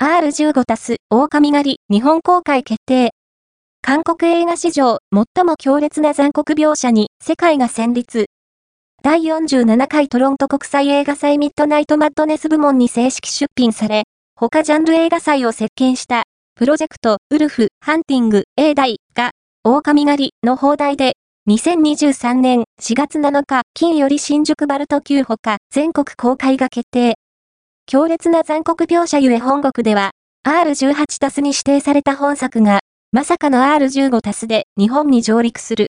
R15 たす狼狩り日本公開決定。韓国映画史上最も強烈な残酷描写に世界が戦慄。第47回トロント国際映画祭ミッドナイトマッドネス部門に正式出品され、他ジャンル映画祭を席巻したプロジェクトウルフハンティング A 大が狼狩りの放題で2023年4月7日金より新宿バルト級ほか全国公開が決定。強烈な残酷描写ゆえ本国では R18 タスに指定された本作がまさかの R15 タスで日本に上陸する。